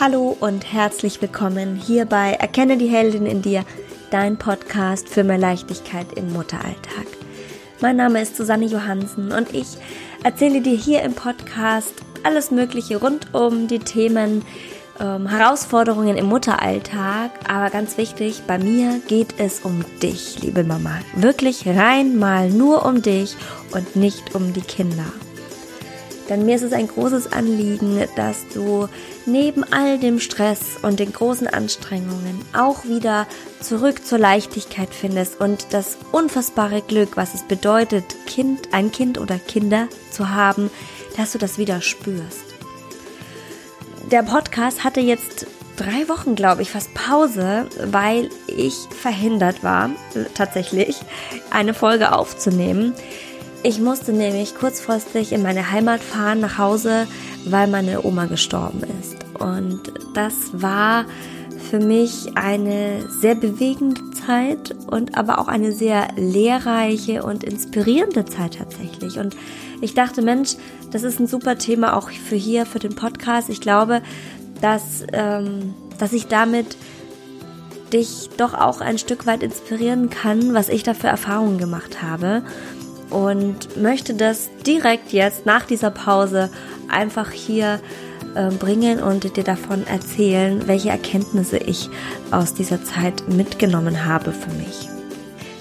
Hallo und herzlich willkommen hier bei Erkenne die Heldin in dir, dein Podcast für mehr Leichtigkeit im Mutteralltag. Mein Name ist Susanne Johansen und ich erzähle dir hier im Podcast alles Mögliche rund um die Themen ähm, Herausforderungen im Mutteralltag. Aber ganz wichtig, bei mir geht es um dich, liebe Mama. Wirklich rein mal nur um dich und nicht um die Kinder. Denn mir ist es ein großes Anliegen, dass du neben all dem Stress und den großen Anstrengungen auch wieder zurück zur Leichtigkeit findest und das unfassbare Glück, was es bedeutet, Kind, ein Kind oder Kinder zu haben, dass du das wieder spürst. Der Podcast hatte jetzt drei Wochen, glaube ich, fast Pause, weil ich verhindert war, tatsächlich eine Folge aufzunehmen. Ich musste nämlich kurzfristig in meine Heimat fahren nach Hause, weil meine Oma gestorben ist. Und das war für mich eine sehr bewegende Zeit und aber auch eine sehr lehrreiche und inspirierende Zeit tatsächlich. Und ich dachte, Mensch, das ist ein super Thema auch für hier, für den Podcast. Ich glaube, dass, ähm, dass ich damit dich doch auch ein Stück weit inspirieren kann, was ich da für Erfahrungen gemacht habe und möchte das direkt jetzt nach dieser Pause einfach hier äh, bringen und dir davon erzählen, welche Erkenntnisse ich aus dieser Zeit mitgenommen habe für mich.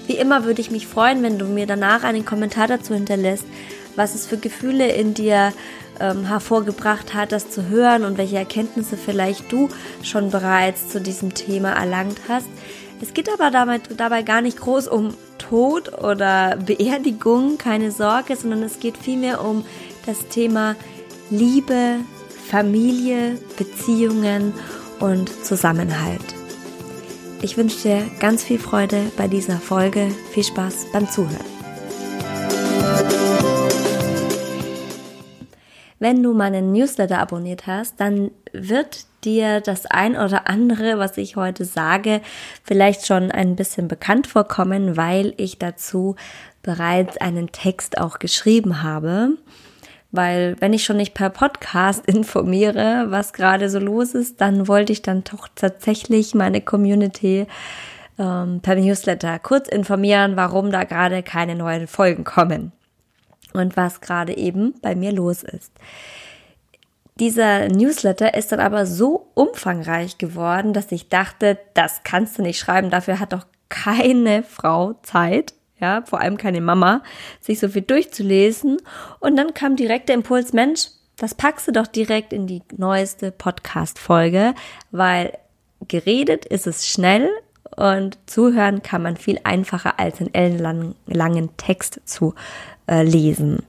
Wie immer würde ich mich freuen, wenn du mir danach einen Kommentar dazu hinterlässt, was es für Gefühle in dir ähm, hervorgebracht hat, das zu hören und welche Erkenntnisse vielleicht du schon bereits zu diesem Thema erlangt hast. Es geht aber dabei, dabei gar nicht groß um Tod oder Beerdigung, keine Sorge, sondern es geht vielmehr um das Thema Liebe, Familie, Beziehungen und Zusammenhalt. Ich wünsche dir ganz viel Freude bei dieser Folge. Viel Spaß beim Zuhören. Wenn du meinen Newsletter abonniert hast, dann wird dir das ein oder andere, was ich heute sage, vielleicht schon ein bisschen bekannt vorkommen, weil ich dazu bereits einen Text auch geschrieben habe. Weil wenn ich schon nicht per Podcast informiere, was gerade so los ist, dann wollte ich dann doch tatsächlich meine Community ähm, per Newsletter kurz informieren, warum da gerade keine neuen Folgen kommen und was gerade eben bei mir los ist. Dieser Newsletter ist dann aber so umfangreich geworden, dass ich dachte, das kannst du nicht schreiben, dafür hat doch keine Frau Zeit, ja, vor allem keine Mama, sich so viel durchzulesen. Und dann kam direkt der Impuls, Mensch, das packst du doch direkt in die neueste Podcast-Folge, weil geredet ist es schnell und zuhören kann man viel einfacher als einen ellenlangen Text zu äh, lesen.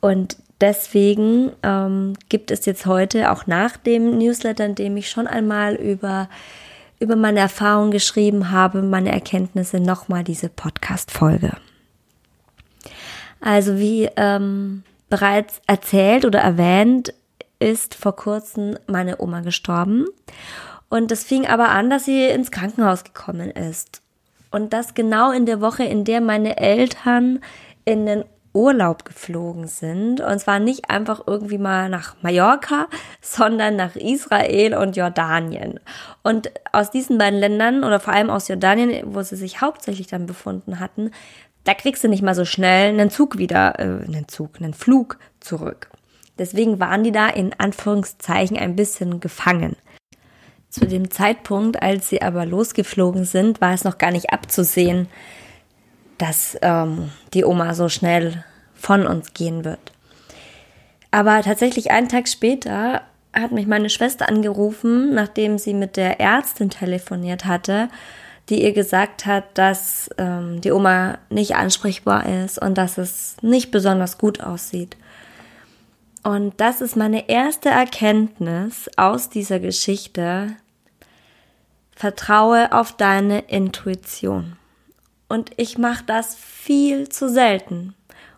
Und deswegen ähm, gibt es jetzt heute auch nach dem Newsletter, in dem ich schon einmal über über meine Erfahrungen geschrieben habe, meine Erkenntnisse, nochmal diese Podcast-Folge. Also wie ähm, bereits erzählt oder erwähnt, ist vor kurzem meine Oma gestorben. Und das fing aber an, dass sie ins Krankenhaus gekommen ist. Und das genau in der Woche, in der meine Eltern in den Urlaub geflogen sind. Und zwar nicht einfach irgendwie mal nach Mallorca, sondern nach Israel und Jordanien. Und aus diesen beiden Ländern oder vor allem aus Jordanien, wo sie sich hauptsächlich dann befunden hatten, da kriegst du nicht mal so schnell einen Zug wieder, äh, einen Zug, einen Flug zurück. Deswegen waren die da in Anführungszeichen ein bisschen gefangen. Zu dem Zeitpunkt, als sie aber losgeflogen sind, war es noch gar nicht abzusehen, dass ähm, die Oma so schnell von uns gehen wird. Aber tatsächlich einen Tag später hat mich meine Schwester angerufen, nachdem sie mit der Ärztin telefoniert hatte, die ihr gesagt hat, dass ähm, die Oma nicht ansprechbar ist und dass es nicht besonders gut aussieht. Und das ist meine erste Erkenntnis aus dieser Geschichte. Vertraue auf deine Intuition. Und ich mache das viel zu selten.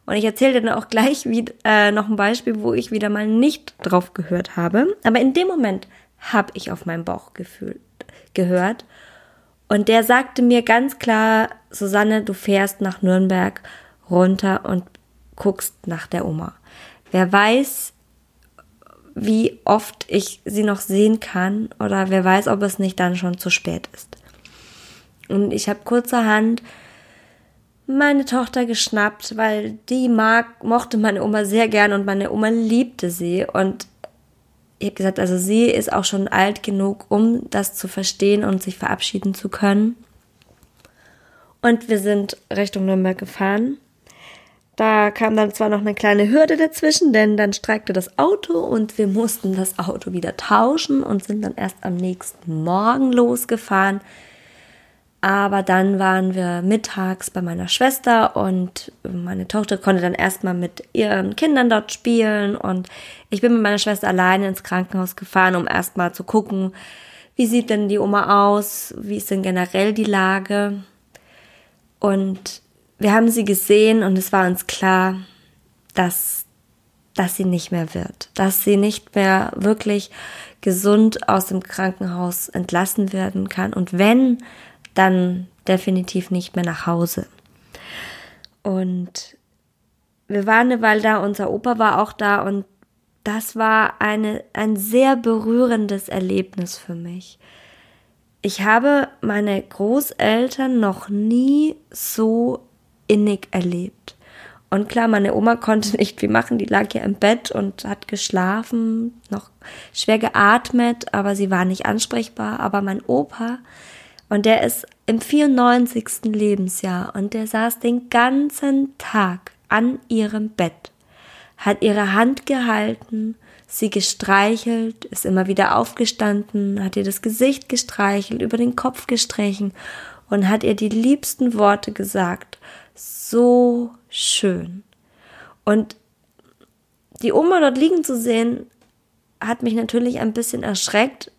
Und ich erzähle dir dann auch gleich wie, äh, noch ein Beispiel, wo ich wieder mal nicht drauf gehört habe. Aber in dem Moment habe ich auf mein Bauchgefühl gehört. Und der sagte mir ganz klar, Susanne, du fährst nach Nürnberg runter und guckst nach der Oma. Wer weiß, wie oft ich sie noch sehen kann oder wer weiß, ob es nicht dann schon zu spät ist. Und ich habe kurzerhand meine Tochter geschnappt, weil die mag, mochte meine Oma sehr gern und meine Oma liebte sie. Und ich habe gesagt, also sie ist auch schon alt genug, um das zu verstehen und sich verabschieden zu können. Und wir sind Richtung Nürnberg gefahren. Da kam dann zwar noch eine kleine Hürde dazwischen, denn dann streikte das Auto und wir mussten das Auto wieder tauschen und sind dann erst am nächsten Morgen losgefahren. Aber dann waren wir mittags bei meiner Schwester und meine Tochter konnte dann erstmal mit ihren Kindern dort spielen und ich bin mit meiner Schwester alleine ins Krankenhaus gefahren, um erstmal zu gucken, wie sieht denn die Oma aus, wie ist denn generell die Lage. Und wir haben sie gesehen und es war uns klar, dass, dass sie nicht mehr wird, dass sie nicht mehr wirklich gesund aus dem Krankenhaus entlassen werden kann. Und wenn, dann definitiv nicht mehr nach Hause. Und wir waren eine Weile da, unser Opa war auch da und das war eine, ein sehr berührendes Erlebnis für mich. Ich habe meine Großeltern noch nie so innig erlebt. Und klar, meine Oma konnte nicht viel machen, die lag ja im Bett und hat geschlafen, noch schwer geatmet, aber sie war nicht ansprechbar. Aber mein Opa, und der ist im 94. Lebensjahr und der saß den ganzen Tag an ihrem Bett, hat ihre Hand gehalten, sie gestreichelt, ist immer wieder aufgestanden, hat ihr das Gesicht gestreichelt, über den Kopf gestrichen und hat ihr die liebsten Worte gesagt. So schön. Und die Oma dort liegen zu sehen, hat mich natürlich ein bisschen erschreckt,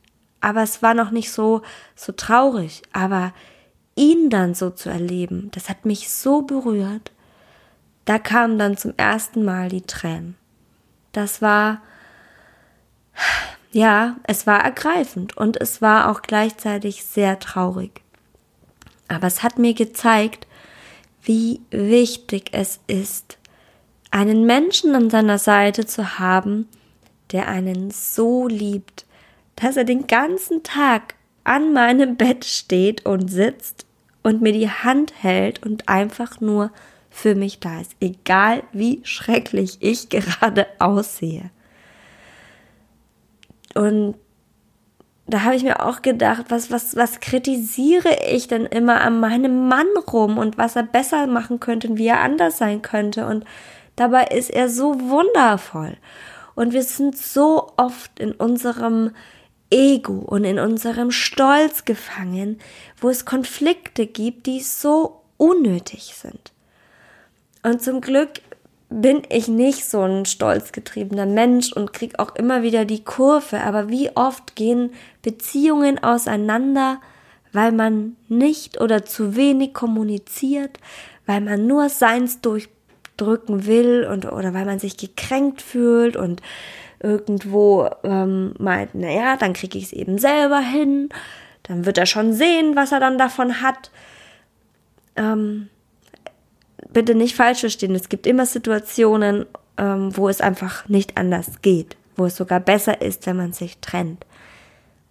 aber es war noch nicht so, so traurig. Aber ihn dann so zu erleben, das hat mich so berührt. Da kamen dann zum ersten Mal die Tränen. Das war, ja, es war ergreifend und es war auch gleichzeitig sehr traurig. Aber es hat mir gezeigt, wie wichtig es ist, einen Menschen an seiner Seite zu haben, der einen so liebt, dass er den ganzen Tag an meinem Bett steht und sitzt und mir die Hand hält und einfach nur für mich da ist, egal wie schrecklich ich gerade aussehe. Und da habe ich mir auch gedacht, was, was, was kritisiere ich denn immer an meinem Mann rum und was er besser machen könnte und wie er anders sein könnte. Und dabei ist er so wundervoll. Und wir sind so oft in unserem Ego und in unserem Stolz gefangen, wo es Konflikte gibt, die so unnötig sind. Und zum Glück bin ich nicht so ein stolzgetriebener Mensch und krieg auch immer wieder die Kurve, aber wie oft gehen Beziehungen auseinander, weil man nicht oder zu wenig kommuniziert, weil man nur seins durchdrücken will und oder weil man sich gekränkt fühlt und irgendwo ähm, meint, naja, dann kriege ich es eben selber hin, dann wird er schon sehen, was er dann davon hat. Ähm, bitte nicht falsch verstehen, es gibt immer Situationen, ähm, wo es einfach nicht anders geht, wo es sogar besser ist, wenn man sich trennt.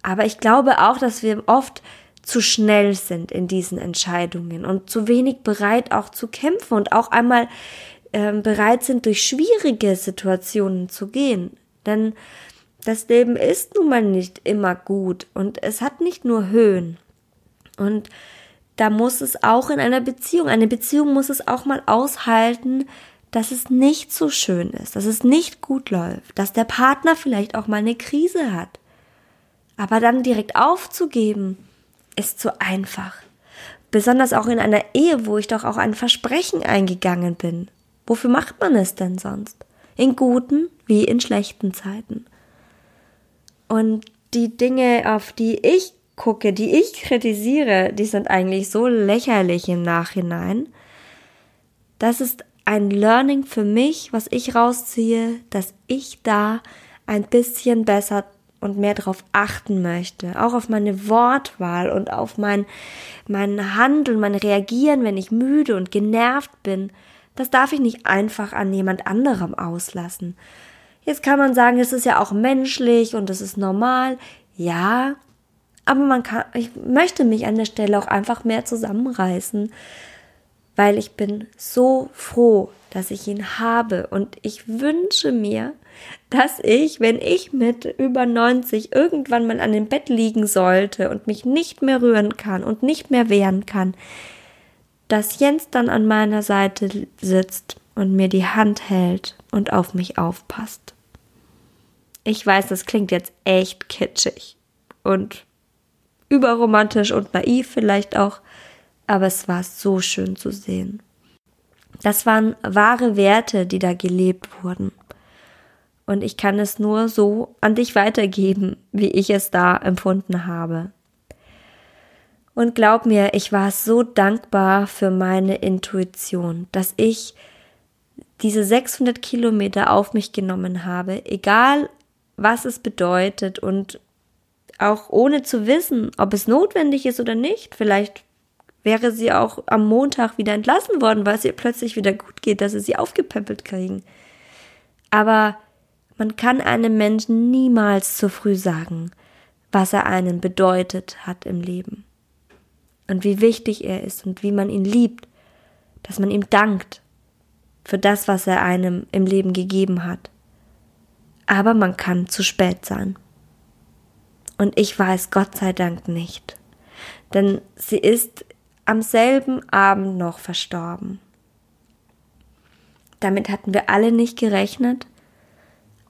Aber ich glaube auch, dass wir oft zu schnell sind in diesen Entscheidungen und zu wenig bereit auch zu kämpfen und auch einmal ähm, bereit sind, durch schwierige Situationen zu gehen. Denn das Leben ist nun mal nicht immer gut und es hat nicht nur Höhen. Und da muss es auch in einer Beziehung, eine Beziehung muss es auch mal aushalten, dass es nicht so schön ist, dass es nicht gut läuft, dass der Partner vielleicht auch mal eine Krise hat. Aber dann direkt aufzugeben, ist zu einfach. Besonders auch in einer Ehe, wo ich doch auch ein Versprechen eingegangen bin. Wofür macht man es denn sonst? In guten wie in schlechten Zeiten. Und die Dinge, auf die ich gucke, die ich kritisiere, die sind eigentlich so lächerlich im Nachhinein. Das ist ein Learning für mich, was ich rausziehe, dass ich da ein bisschen besser und mehr darauf achten möchte, auch auf meine Wortwahl und auf mein, mein Handeln, mein Reagieren, wenn ich müde und genervt bin. Das darf ich nicht einfach an jemand anderem auslassen. Jetzt kann man sagen, es ist ja auch menschlich und es ist normal. Ja, aber man kann, ich möchte mich an der Stelle auch einfach mehr zusammenreißen, weil ich bin so froh, dass ich ihn habe und ich wünsche mir, dass ich, wenn ich mit über 90 irgendwann mal an dem Bett liegen sollte und mich nicht mehr rühren kann und nicht mehr wehren kann, dass Jens dann an meiner Seite sitzt und mir die Hand hält und auf mich aufpasst. Ich weiß, das klingt jetzt echt kitschig und überromantisch und naiv vielleicht auch, aber es war so schön zu sehen. Das waren wahre Werte, die da gelebt wurden. Und ich kann es nur so an dich weitergeben, wie ich es da empfunden habe. Und glaub mir, ich war so dankbar für meine Intuition, dass ich diese 600 Kilometer auf mich genommen habe, egal was es bedeutet und auch ohne zu wissen, ob es notwendig ist oder nicht. Vielleicht wäre sie auch am Montag wieder entlassen worden, weil es ihr plötzlich wieder gut geht, dass sie sie aufgepäppelt kriegen. Aber man kann einem Menschen niemals zu früh sagen, was er einen bedeutet hat im Leben. Und wie wichtig er ist und wie man ihn liebt, dass man ihm dankt für das, was er einem im Leben gegeben hat. Aber man kann zu spät sein. Und ich weiß Gott sei Dank nicht. Denn sie ist am selben Abend noch verstorben. Damit hatten wir alle nicht gerechnet,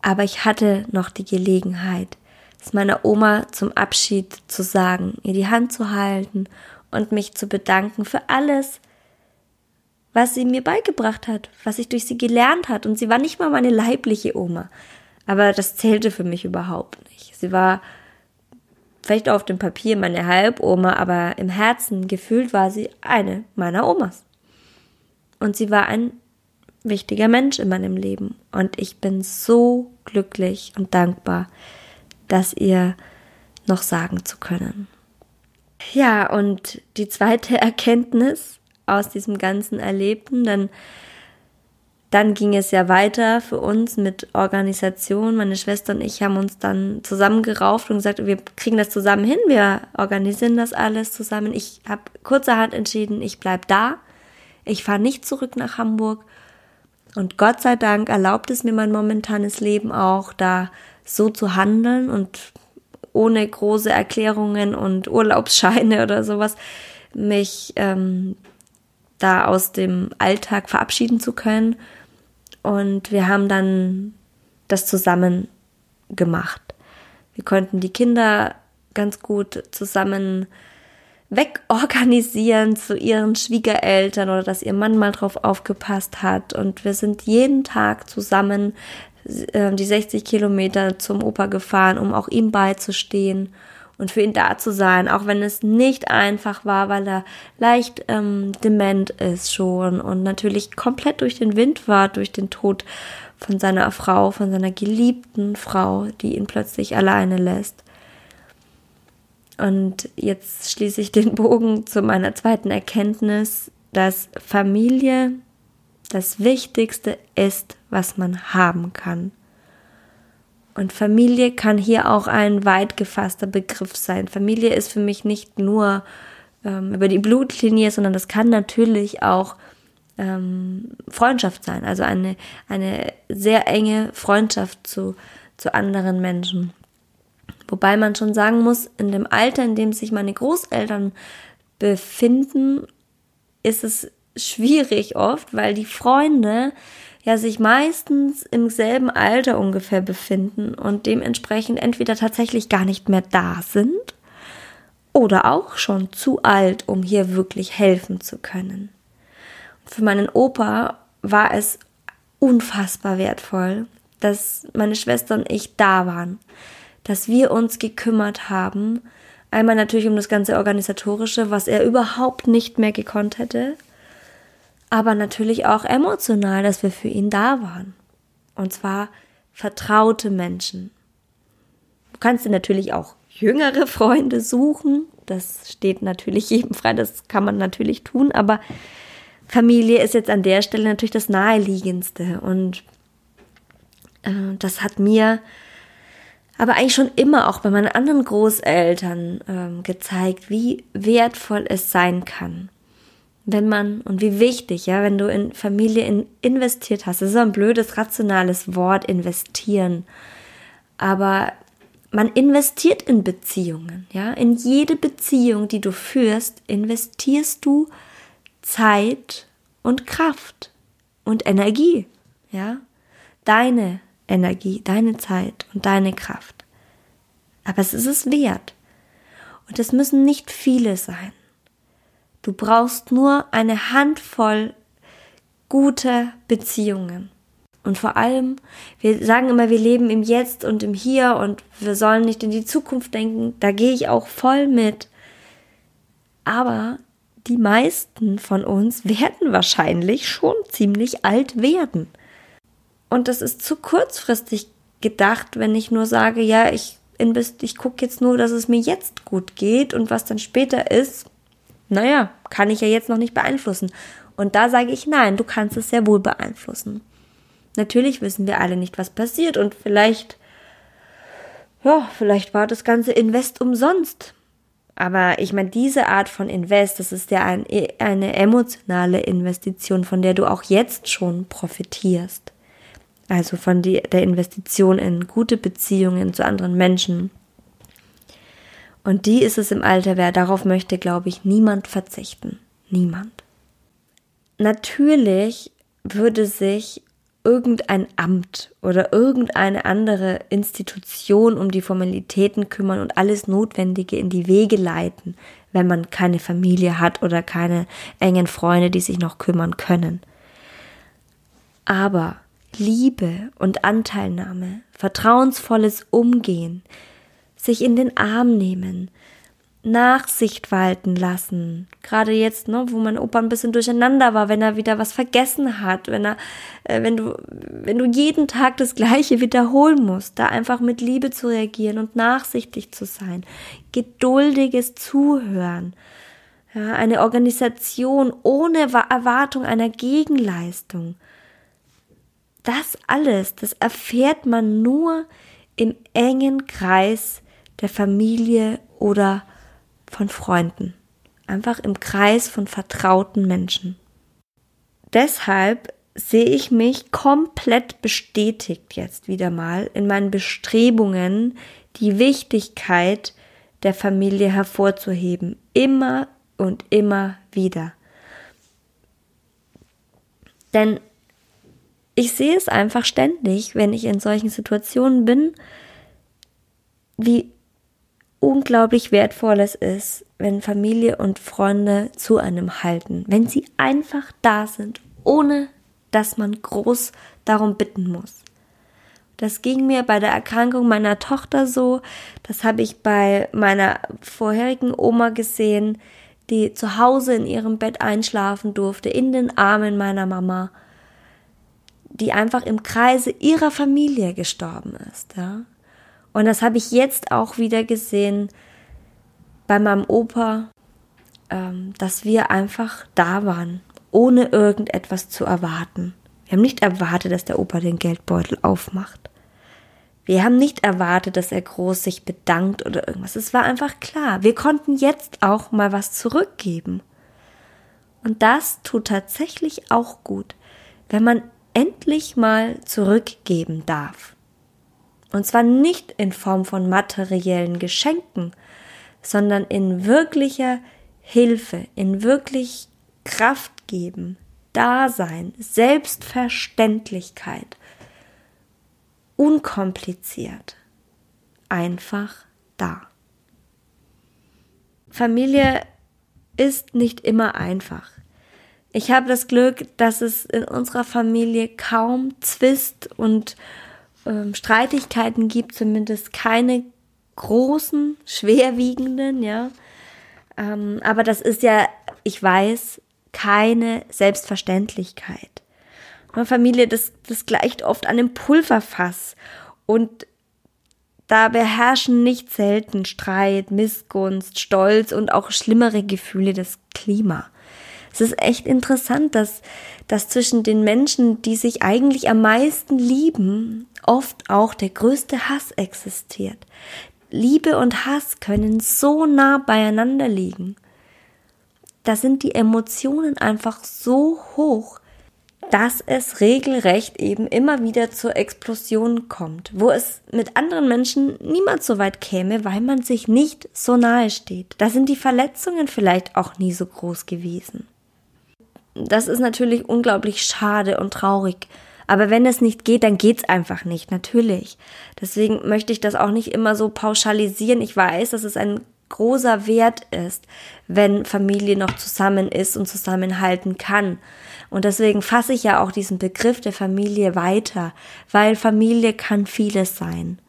aber ich hatte noch die Gelegenheit, es meiner Oma zum Abschied zu sagen, ihr die Hand zu halten und mich zu bedanken für alles, was sie mir beigebracht hat, was ich durch sie gelernt hat. Und sie war nicht mal meine leibliche Oma, aber das zählte für mich überhaupt nicht. Sie war vielleicht auf dem Papier meine Halboma, aber im Herzen gefühlt war sie eine meiner Omas. Und sie war ein wichtiger Mensch in meinem Leben. Und ich bin so glücklich und dankbar, das ihr noch sagen zu können. Ja, und die zweite Erkenntnis aus diesem ganzen Erlebten, dann, dann ging es ja weiter für uns mit Organisation. Meine Schwester und ich haben uns dann zusammengerauft und gesagt, wir kriegen das zusammen hin, wir organisieren das alles zusammen. Ich habe kurzerhand entschieden, ich bleibe da. Ich fahre nicht zurück nach Hamburg und Gott sei Dank erlaubt es mir mein momentanes Leben auch, da so zu handeln und ohne große Erklärungen und Urlaubsscheine oder sowas mich ähm, da aus dem Alltag verabschieden zu können. Und wir haben dann das zusammen gemacht. Wir konnten die Kinder ganz gut zusammen wegorganisieren zu ihren Schwiegereltern oder dass ihr Mann mal drauf aufgepasst hat. Und wir sind jeden Tag zusammen die 60 Kilometer zum Opa gefahren, um auch ihm beizustehen und für ihn da zu sein, auch wenn es nicht einfach war, weil er leicht ähm, dement ist schon und natürlich komplett durch den Wind war, durch den Tod von seiner Frau, von seiner geliebten Frau, die ihn plötzlich alleine lässt. Und jetzt schließe ich den Bogen zu meiner zweiten Erkenntnis, dass Familie das Wichtigste ist, was man haben kann. Und Familie kann hier auch ein weit gefasster Begriff sein. Familie ist für mich nicht nur ähm, über die Blutlinie, sondern das kann natürlich auch ähm, Freundschaft sein. Also eine, eine sehr enge Freundschaft zu, zu anderen Menschen. Wobei man schon sagen muss, in dem Alter, in dem sich meine Großeltern befinden, ist es schwierig oft, weil die Freunde ja sich meistens im selben Alter ungefähr befinden und dementsprechend entweder tatsächlich gar nicht mehr da sind oder auch schon zu alt, um hier wirklich helfen zu können. Für meinen Opa war es unfassbar wertvoll, dass meine Schwester und ich da waren dass wir uns gekümmert haben. Einmal natürlich um das ganze Organisatorische, was er überhaupt nicht mehr gekonnt hätte. Aber natürlich auch emotional, dass wir für ihn da waren. Und zwar vertraute Menschen. Du kannst dir natürlich auch jüngere Freunde suchen. Das steht natürlich jedem frei, das kann man natürlich tun, aber Familie ist jetzt an der Stelle natürlich das naheliegendste. Und Äh, das hat mir aber eigentlich schon immer auch bei meinen anderen Großeltern ähm, gezeigt, wie wertvoll es sein kann, wenn man und wie wichtig, ja, wenn du in Familie in, investiert hast. Das ist ein blödes, rationales Wort, investieren. Aber man investiert in Beziehungen, ja. In jede Beziehung, die du führst, investierst du Zeit und Kraft und Energie, ja. Deine Energie, deine Zeit und deine Kraft. Aber es ist es wert. Und es müssen nicht viele sein. Du brauchst nur eine Handvoll gute Beziehungen. Und vor allem, wir sagen immer, wir leben im Jetzt und im Hier und wir sollen nicht in die Zukunft denken. Da gehe ich auch voll mit. Aber die meisten von uns werden wahrscheinlich schon ziemlich alt werden. Und das ist zu kurzfristig gedacht, wenn ich nur sage, ja, ich ich gucke jetzt nur, dass es mir jetzt gut geht und was dann später ist, naja, kann ich ja jetzt noch nicht beeinflussen. Und da sage ich nein, du kannst es sehr wohl beeinflussen. Natürlich wissen wir alle nicht, was passiert und vielleicht, ja, vielleicht war das ganze Invest umsonst. Aber ich meine, diese Art von Invest, das ist ja ein, eine emotionale Investition, von der du auch jetzt schon profitierst. Also von die, der Investition in gute Beziehungen zu anderen Menschen. Und die ist es im Alter wert. Darauf möchte, glaube ich, niemand verzichten. Niemand. Natürlich würde sich irgendein Amt oder irgendeine andere Institution um die Formalitäten kümmern und alles Notwendige in die Wege leiten, wenn man keine Familie hat oder keine engen Freunde, die sich noch kümmern können. Aber Liebe und Anteilnahme, vertrauensvolles Umgehen, sich in den Arm nehmen, Nachsicht walten lassen. Gerade jetzt, ne, wo mein Opa ein bisschen durcheinander war, wenn er wieder was vergessen hat, wenn er, äh, wenn du, wenn du jeden Tag das Gleiche wiederholen musst, da einfach mit Liebe zu reagieren und nachsichtig zu sein, geduldiges Zuhören, ja, eine Organisation ohne Erwartung einer Gegenleistung. Das alles, das erfährt man nur im engen Kreis der Familie oder von Freunden. Einfach im Kreis von vertrauten Menschen. Deshalb sehe ich mich komplett bestätigt jetzt wieder mal in meinen Bestrebungen, die Wichtigkeit der Familie hervorzuheben. Immer und immer wieder. Denn ich sehe es einfach ständig, wenn ich in solchen Situationen bin, wie unglaublich wertvoll es ist, wenn Familie und Freunde zu einem halten, wenn sie einfach da sind, ohne dass man groß darum bitten muss. Das ging mir bei der Erkrankung meiner Tochter so, das habe ich bei meiner vorherigen Oma gesehen, die zu Hause in ihrem Bett einschlafen durfte, in den Armen meiner Mama, die einfach im Kreise ihrer Familie gestorben ist, ja. Und das habe ich jetzt auch wieder gesehen bei meinem Opa, ähm, dass wir einfach da waren, ohne irgendetwas zu erwarten. Wir haben nicht erwartet, dass der Opa den Geldbeutel aufmacht. Wir haben nicht erwartet, dass er groß sich bedankt oder irgendwas. Es war einfach klar. Wir konnten jetzt auch mal was zurückgeben. Und das tut tatsächlich auch gut, wenn man endlich mal zurückgeben darf. Und zwar nicht in Form von materiellen Geschenken, sondern in wirklicher Hilfe, in wirklich Kraft geben, Dasein, Selbstverständlichkeit, unkompliziert, einfach da. Familie ist nicht immer einfach. Ich habe das Glück, dass es in unserer Familie kaum Zwist und ähm, Streitigkeiten gibt, zumindest keine großen, schwerwiegenden, ja. Ähm, aber das ist ja, ich weiß, keine Selbstverständlichkeit. Eine Familie, das, das gleicht oft einem Pulverfass und da beherrschen nicht selten Streit, Missgunst, Stolz und auch schlimmere Gefühle das Klima. Es ist echt interessant, dass, dass zwischen den Menschen, die sich eigentlich am meisten lieben, oft auch der größte Hass existiert. Liebe und Hass können so nah beieinander liegen. Da sind die Emotionen einfach so hoch, dass es regelrecht eben immer wieder zur Explosion kommt, wo es mit anderen Menschen niemals so weit käme, weil man sich nicht so nahe steht. Da sind die Verletzungen vielleicht auch nie so groß gewesen. Das ist natürlich unglaublich schade und traurig. Aber wenn es nicht geht, dann geht's einfach nicht, natürlich. Deswegen möchte ich das auch nicht immer so pauschalisieren. Ich weiß, dass es ein großer Wert ist, wenn Familie noch zusammen ist und zusammenhalten kann. Und deswegen fasse ich ja auch diesen Begriff der Familie weiter, weil Familie kann vieles sein.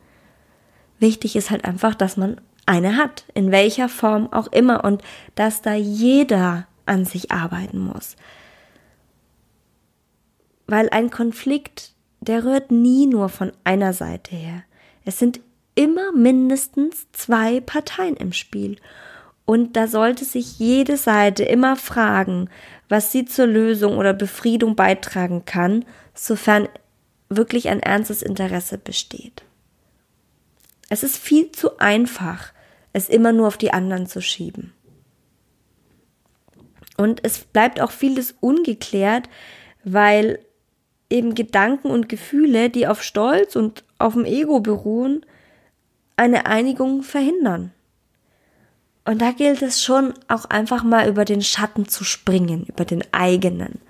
Wichtig ist halt einfach, dass man eine hat, in welcher Form auch immer, und dass da jeder an sich arbeiten muss. Weil ein Konflikt, der rührt nie nur von einer Seite her. Es sind immer mindestens zwei Parteien im Spiel. Und da sollte sich jede Seite immer fragen, was sie zur Lösung oder Befriedung beitragen kann, sofern wirklich ein ernstes Interesse besteht. Es ist viel zu einfach, es immer nur auf die anderen zu schieben. Und es bleibt auch vieles ungeklärt, weil eben Gedanken und Gefühle, die auf Stolz und auf dem Ego beruhen, eine Einigung verhindern. Und da gilt es schon auch einfach mal über den Schatten zu springen, über den eigenen.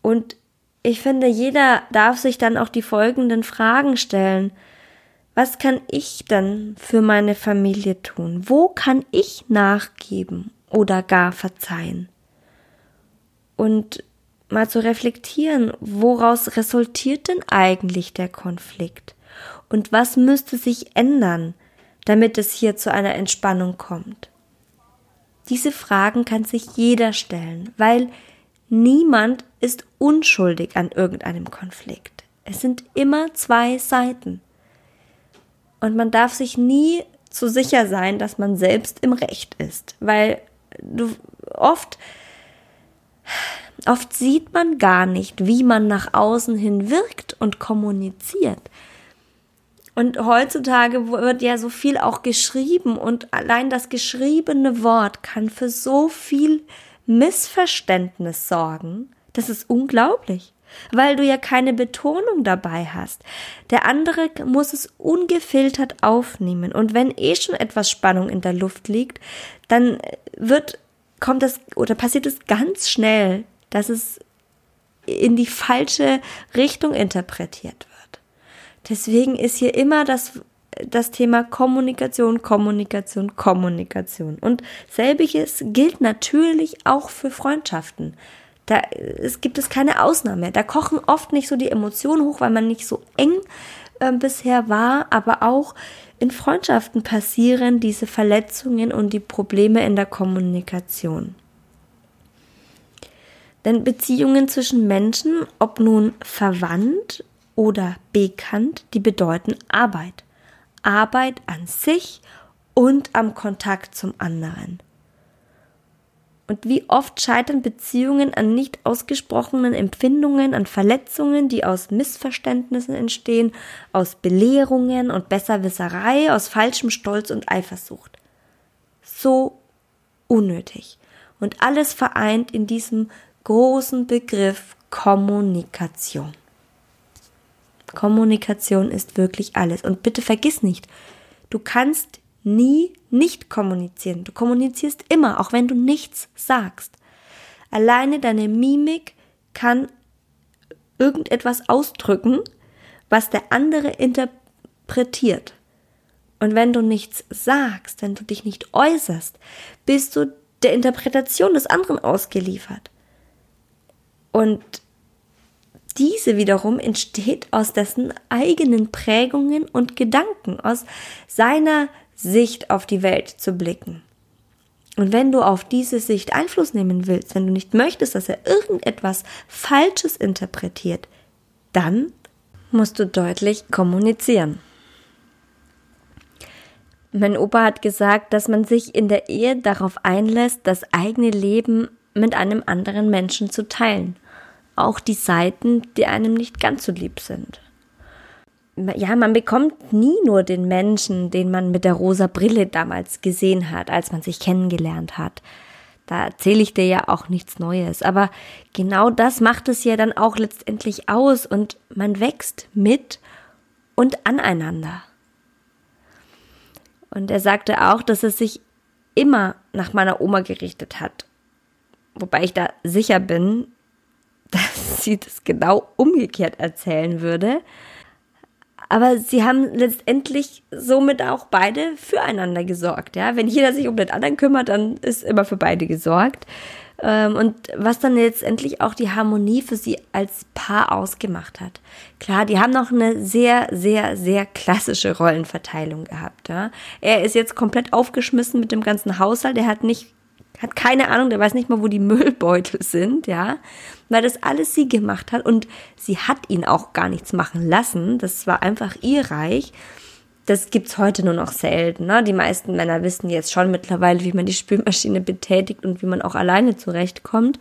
Und ich finde, jeder darf sich dann auch die folgenden Fragen stellen. Was kann ich dann für meine Familie tun? Wo kann ich nachgeben oder gar verzeihen? Und mal zu reflektieren, woraus resultiert denn eigentlich der Konflikt? Und was müsste sich ändern, damit es hier zu einer Entspannung kommt? Diese Fragen kann sich jeder stellen, weil niemand ist unschuldig an irgendeinem Konflikt. Es sind immer zwei Seiten. Und man darf sich nie zu sicher sein, dass man selbst im Recht ist, weil du oft oft sieht man gar nicht, wie man nach außen hin wirkt und kommuniziert. Und heutzutage wird ja so viel auch geschrieben und allein das geschriebene Wort kann für so viel Missverständnis sorgen. Das ist unglaublich, weil du ja keine Betonung dabei hast. Der andere muss es ungefiltert aufnehmen und wenn eh schon etwas Spannung in der Luft liegt, dann wird kommt das oder passiert es ganz schnell, dass es in die falsche Richtung interpretiert wird. Deswegen ist hier immer das, das Thema Kommunikation, Kommunikation, Kommunikation. Und selbiges gilt natürlich auch für Freundschaften. Da es gibt es keine Ausnahme. Da kochen oft nicht so die Emotionen hoch, weil man nicht so eng äh, bisher war, aber auch in Freundschaften passieren diese Verletzungen und die Probleme in der Kommunikation. Denn Beziehungen zwischen Menschen, ob nun verwandt oder bekannt, die bedeuten Arbeit. Arbeit an sich und am Kontakt zum anderen. Und wie oft scheitern Beziehungen an nicht ausgesprochenen Empfindungen, an Verletzungen, die aus Missverständnissen entstehen, aus Belehrungen und Besserwisserei, aus falschem Stolz und Eifersucht. So unnötig. Und alles vereint in diesem großen Begriff Kommunikation. Kommunikation ist wirklich alles. Und bitte vergiss nicht, du kannst nie nicht kommunizieren. Du kommunizierst immer, auch wenn du nichts sagst. Alleine deine Mimik kann irgendetwas ausdrücken, was der andere interpretiert. Und wenn du nichts sagst, wenn du dich nicht äußerst, bist du der Interpretation des anderen ausgeliefert. Und diese wiederum entsteht aus dessen eigenen Prägungen und Gedanken, aus seiner Sicht auf die Welt zu blicken. Und wenn du auf diese Sicht Einfluss nehmen willst, wenn du nicht möchtest, dass er irgendetwas Falsches interpretiert, dann musst du deutlich kommunizieren. Mein Opa hat gesagt, dass man sich in der Ehe darauf einlässt, das eigene Leben mit einem anderen Menschen zu teilen. Auch die Seiten, die einem nicht ganz so lieb sind. Ja, man bekommt nie nur den Menschen, den man mit der rosa Brille damals gesehen hat, als man sich kennengelernt hat. Da erzähle ich dir ja auch nichts Neues. Aber genau das macht es ja dann auch letztendlich aus und man wächst mit und aneinander. Und er sagte auch, dass es sich immer nach meiner Oma gerichtet hat. Wobei ich da sicher bin, dass sie das genau umgekehrt erzählen würde. Aber sie haben letztendlich somit auch beide füreinander gesorgt. Ja, wenn jeder sich um den anderen kümmert, dann ist immer für beide gesorgt. Ähm, und was dann letztendlich auch die Harmonie für sie als Paar ausgemacht hat. Klar, die haben noch eine sehr, sehr, sehr klassische Rollenverteilung gehabt. Ja. Er ist jetzt komplett aufgeschmissen mit dem ganzen Haushalt. Er hat nicht hat keine Ahnung, der weiß nicht mal, wo die Müllbeutel sind, ja, weil das alles sie gemacht hat und sie hat ihn auch gar nichts machen lassen. Das war einfach ihr Reich. Das gibt's heute nur noch selten. Ne? Die meisten Männer wissen jetzt schon mittlerweile, wie man die Spülmaschine betätigt und wie man auch alleine zurechtkommt.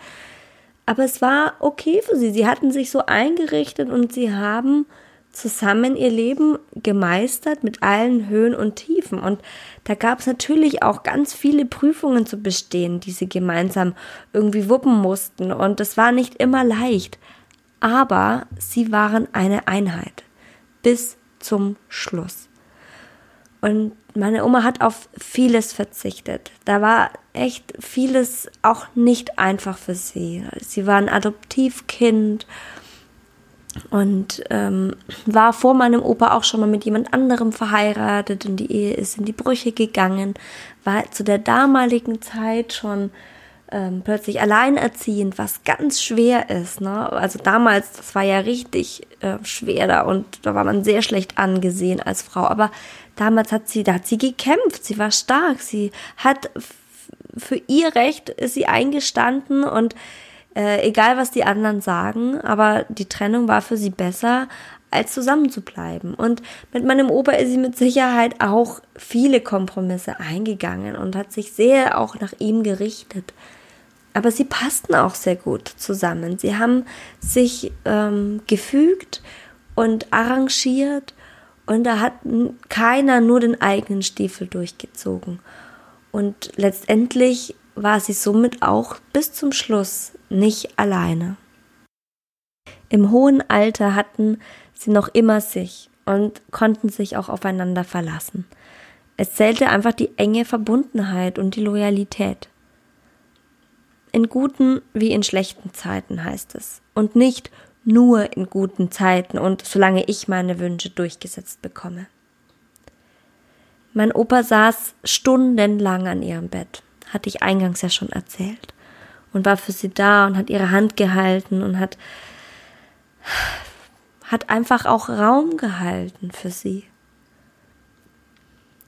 Aber es war okay für sie. Sie hatten sich so eingerichtet und sie haben zusammen ihr Leben gemeistert mit allen Höhen und Tiefen. Und da gab es natürlich auch ganz viele Prüfungen zu bestehen, die sie gemeinsam irgendwie wuppen mussten. Und es war nicht immer leicht. Aber sie waren eine Einheit. Bis zum Schluss. Und meine Oma hat auf vieles verzichtet. Da war echt vieles auch nicht einfach für sie. Sie war ein Adoptivkind und ähm, war vor meinem Opa auch schon mal mit jemand anderem verheiratet und die Ehe ist in die Brüche gegangen, war zu der damaligen Zeit schon ähm, plötzlich alleinerziehend, was ganz schwer ist. Ne? Also damals, das war ja richtig äh, schwer da und da war man sehr schlecht angesehen als Frau. Aber damals hat sie, da hat sie gekämpft, sie war stark, sie hat für ihr Recht ist sie eingestanden und äh, egal was die anderen sagen, aber die Trennung war für sie besser, als zusammen zu bleiben. Und mit meinem Opa ist sie mit Sicherheit auch viele Kompromisse eingegangen und hat sich sehr auch nach ihm gerichtet. Aber sie passten auch sehr gut zusammen. Sie haben sich ähm, gefügt und arrangiert und da hat keiner nur den eigenen Stiefel durchgezogen. Und letztendlich war sie somit auch bis zum Schluss nicht alleine. Im hohen Alter hatten sie noch immer sich und konnten sich auch aufeinander verlassen. Es zählte einfach die enge Verbundenheit und die Loyalität. In guten wie in schlechten Zeiten heißt es. Und nicht nur in guten Zeiten und solange ich meine Wünsche durchgesetzt bekomme. Mein Opa saß stundenlang an ihrem Bett, hatte ich eingangs ja schon erzählt und war für sie da und hat ihre Hand gehalten und hat, hat einfach auch Raum gehalten für sie.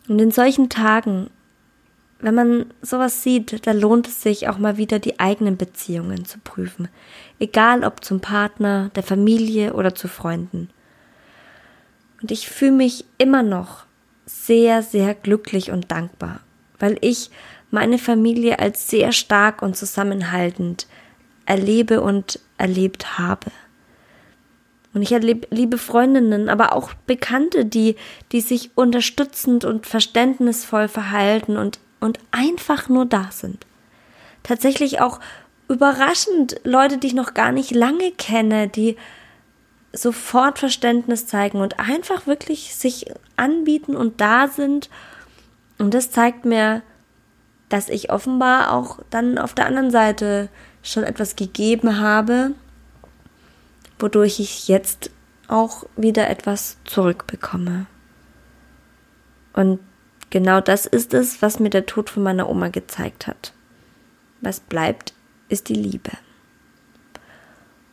Und in solchen Tagen, wenn man sowas sieht, da lohnt es sich auch mal wieder die eigenen Beziehungen zu prüfen. Egal ob zum Partner, der Familie oder zu Freunden. Und ich fühle mich immer noch sehr, sehr glücklich und dankbar, weil ich meine Familie als sehr stark und zusammenhaltend erlebe und erlebt habe. Und ich erlebe liebe Freundinnen, aber auch Bekannte, die, die sich unterstützend und verständnisvoll verhalten und, und einfach nur da sind. Tatsächlich auch überraschend Leute, die ich noch gar nicht lange kenne, die sofort Verständnis zeigen und einfach wirklich sich anbieten und da sind. Und das zeigt mir, dass ich offenbar auch dann auf der anderen Seite schon etwas gegeben habe, wodurch ich jetzt auch wieder etwas zurückbekomme. Und genau das ist es, was mir der Tod von meiner Oma gezeigt hat. Was bleibt, ist die Liebe.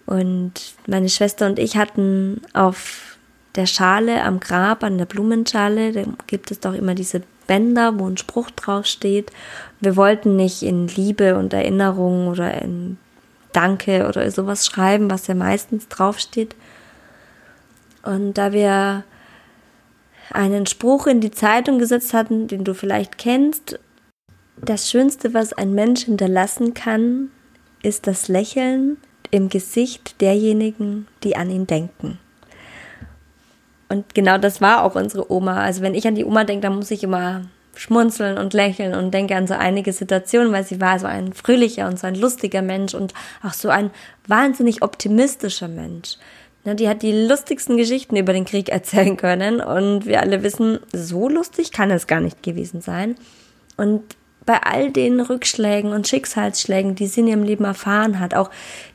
Und meine Schwester und ich hatten auf der Schale am Grab, an der Blumenschale, da gibt es doch immer diese Bänder, wo ein Spruch draufsteht. Wir wollten nicht in Liebe und Erinnerung oder in Danke oder sowas schreiben, was ja meistens draufsteht. Und da wir einen Spruch in die Zeitung gesetzt hatten, den du vielleicht kennst, das Schönste, was ein Mensch hinterlassen kann, ist das Lächeln im Gesicht derjenigen, die an ihn denken. Und genau das war auch unsere Oma. Also wenn ich an die Oma denke, dann muss ich immer schmunzeln und lächeln und denke an so einige Situationen, weil sie war so ein fröhlicher und so ein lustiger Mensch und auch so ein wahnsinnig optimistischer Mensch. Ja, die hat die lustigsten Geschichten über den Krieg erzählen können und wir alle wissen, so lustig kann es gar nicht gewesen sein. Und bei all den Rückschlägen und Schicksalsschlägen, die sie in ihrem Leben erfahren hat, auch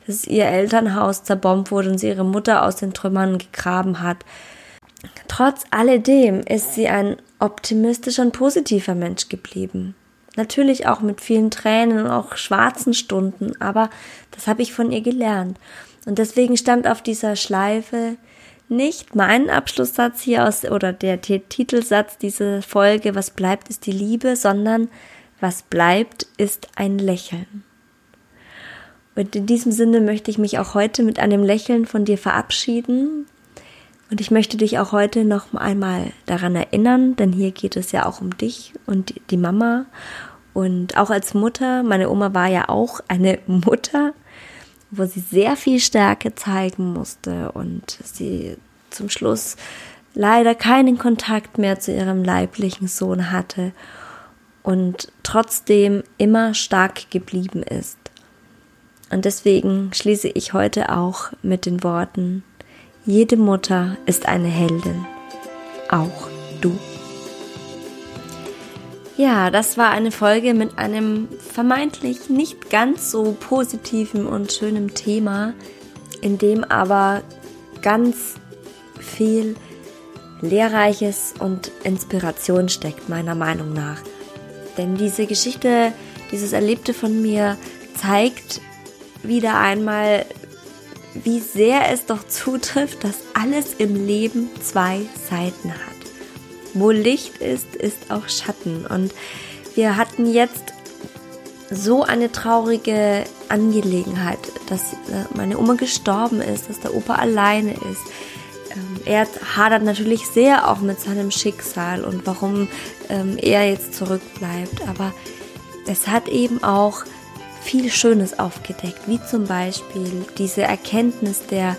dass ihr Elternhaus zerbombt wurde und sie ihre Mutter aus den Trümmern gegraben hat, trotz alledem ist sie ein optimistischer und positiver Mensch geblieben. Natürlich auch mit vielen Tränen und auch schwarzen Stunden, aber das habe ich von ihr gelernt. Und deswegen stand auf dieser Schleife nicht mein Abschlusssatz hier aus oder der Titelsatz dieser Folge, was bleibt ist die Liebe, sondern was bleibt ist ein Lächeln. Und in diesem Sinne möchte ich mich auch heute mit einem Lächeln von dir verabschieden. Und ich möchte dich auch heute noch einmal daran erinnern, denn hier geht es ja auch um dich und die Mama. Und auch als Mutter, meine Oma war ja auch eine Mutter wo sie sehr viel Stärke zeigen musste und sie zum Schluss leider keinen Kontakt mehr zu ihrem leiblichen Sohn hatte und trotzdem immer stark geblieben ist. Und deswegen schließe ich heute auch mit den Worten, jede Mutter ist eine Heldin, auch du. Ja, das war eine Folge mit einem vermeintlich nicht ganz so positiven und schönen Thema, in dem aber ganz viel Lehrreiches und Inspiration steckt, meiner Meinung nach. Denn diese Geschichte, dieses Erlebte von mir zeigt wieder einmal, wie sehr es doch zutrifft, dass alles im Leben zwei Seiten hat. Wo Licht ist, ist auch Schatten. Und wir hatten jetzt so eine traurige Angelegenheit, dass äh, meine Oma gestorben ist, dass der Opa alleine ist. Ähm, er hadert natürlich sehr auch mit seinem Schicksal und warum ähm, er jetzt zurückbleibt. Aber es hat eben auch viel Schönes aufgedeckt, wie zum Beispiel diese Erkenntnis der,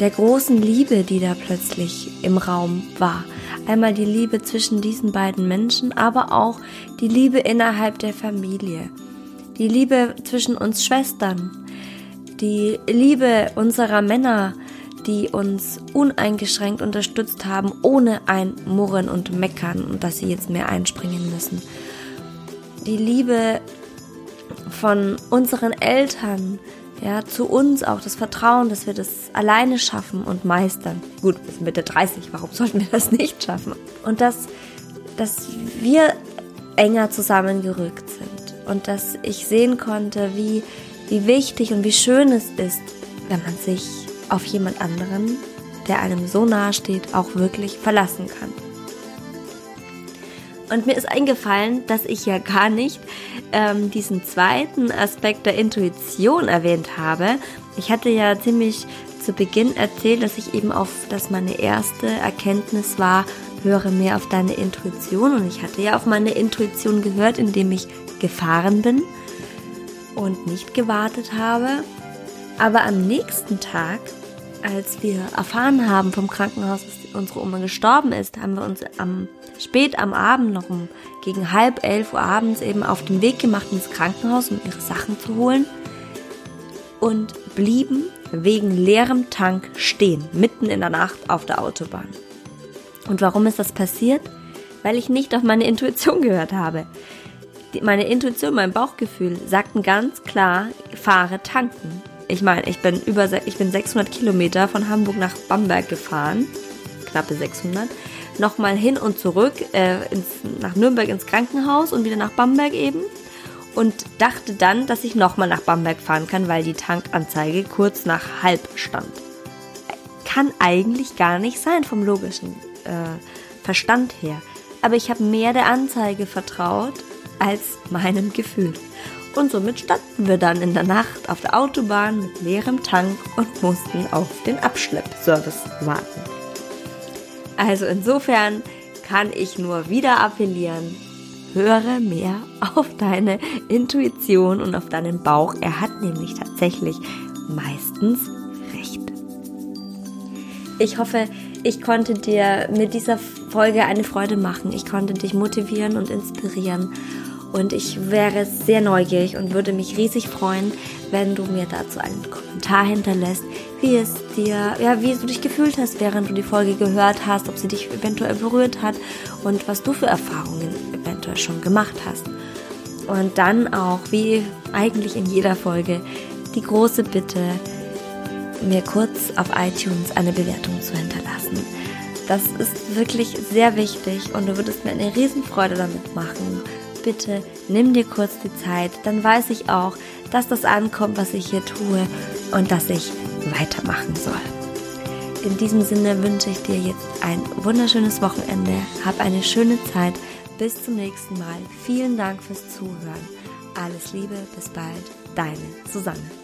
der großen Liebe, die da plötzlich im Raum war. Einmal die Liebe zwischen diesen beiden Menschen, aber auch die Liebe innerhalb der Familie. Die Liebe zwischen uns Schwestern. Die Liebe unserer Männer, die uns uneingeschränkt unterstützt haben, ohne ein Murren und Meckern und dass sie jetzt mehr einspringen müssen. Die Liebe von unseren Eltern, ja, zu uns auch das Vertrauen, dass wir das alleine schaffen und meistern. Gut, sind Mitte 30, warum sollten wir das nicht schaffen? Und dass, dass wir enger zusammengerückt sind und dass ich sehen konnte, wie, wie wichtig und wie schön es ist, wenn man sich auf jemand anderen, der einem so nahe steht, auch wirklich verlassen kann. Und mir ist eingefallen, dass ich ja gar nicht ähm, diesen zweiten Aspekt der Intuition erwähnt habe. Ich hatte ja ziemlich zu Beginn erzählt, dass ich eben auf, dass meine erste Erkenntnis war, höre mehr auf deine Intuition. Und ich hatte ja auf meine Intuition gehört, indem ich gefahren bin und nicht gewartet habe. Aber am nächsten Tag, als wir erfahren haben vom Krankenhaus, dass unsere Oma gestorben ist, haben wir uns am spät am Abend, noch um gegen halb elf Uhr abends, eben auf den Weg gemacht ins Krankenhaus, um ihre Sachen zu holen. Und blieben wegen leerem Tank stehen, mitten in der Nacht auf der Autobahn. Und warum ist das passiert? Weil ich nicht auf meine Intuition gehört habe. Meine Intuition, mein Bauchgefühl sagten ganz klar, fahre tanken. Ich meine, ich bin über, ich bin 600 Kilometer von Hamburg nach Bamberg gefahren, knappe 600, nochmal hin und zurück äh, ins, nach Nürnberg ins Krankenhaus und wieder nach Bamberg eben und dachte dann, dass ich nochmal nach Bamberg fahren kann, weil die Tankanzeige kurz nach halb stand. Kann eigentlich gar nicht sein vom logischen äh, Verstand her. Aber ich habe mehr der Anzeige vertraut als meinem Gefühl. Und somit standen wir dann in der Nacht auf der Autobahn mit leerem Tank und mussten auf den Abschleppservice warten. Also insofern kann ich nur wieder appellieren, höre mehr auf deine Intuition und auf deinen Bauch. Er hat nämlich tatsächlich meistens recht. Ich hoffe, ich konnte dir mit dieser Folge eine Freude machen. Ich konnte dich motivieren und inspirieren. Und ich wäre sehr neugierig und würde mich riesig freuen, wenn du mir dazu einen Kommentar hinterlässt, wie es dir, ja, wie du dich gefühlt hast, während du die Folge gehört hast, ob sie dich eventuell berührt hat und was du für Erfahrungen eventuell schon gemacht hast. Und dann auch, wie eigentlich in jeder Folge, die große Bitte, mir kurz auf iTunes eine Bewertung zu hinterlassen. Das ist wirklich sehr wichtig und du würdest mir eine Riesenfreude damit machen. Bitte nimm dir kurz die Zeit, dann weiß ich auch, dass das ankommt, was ich hier tue und dass ich weitermachen soll. In diesem Sinne wünsche ich dir jetzt ein wunderschönes Wochenende. Hab eine schöne Zeit. Bis zum nächsten Mal. Vielen Dank fürs Zuhören. Alles Liebe, bis bald. Deine Susanne.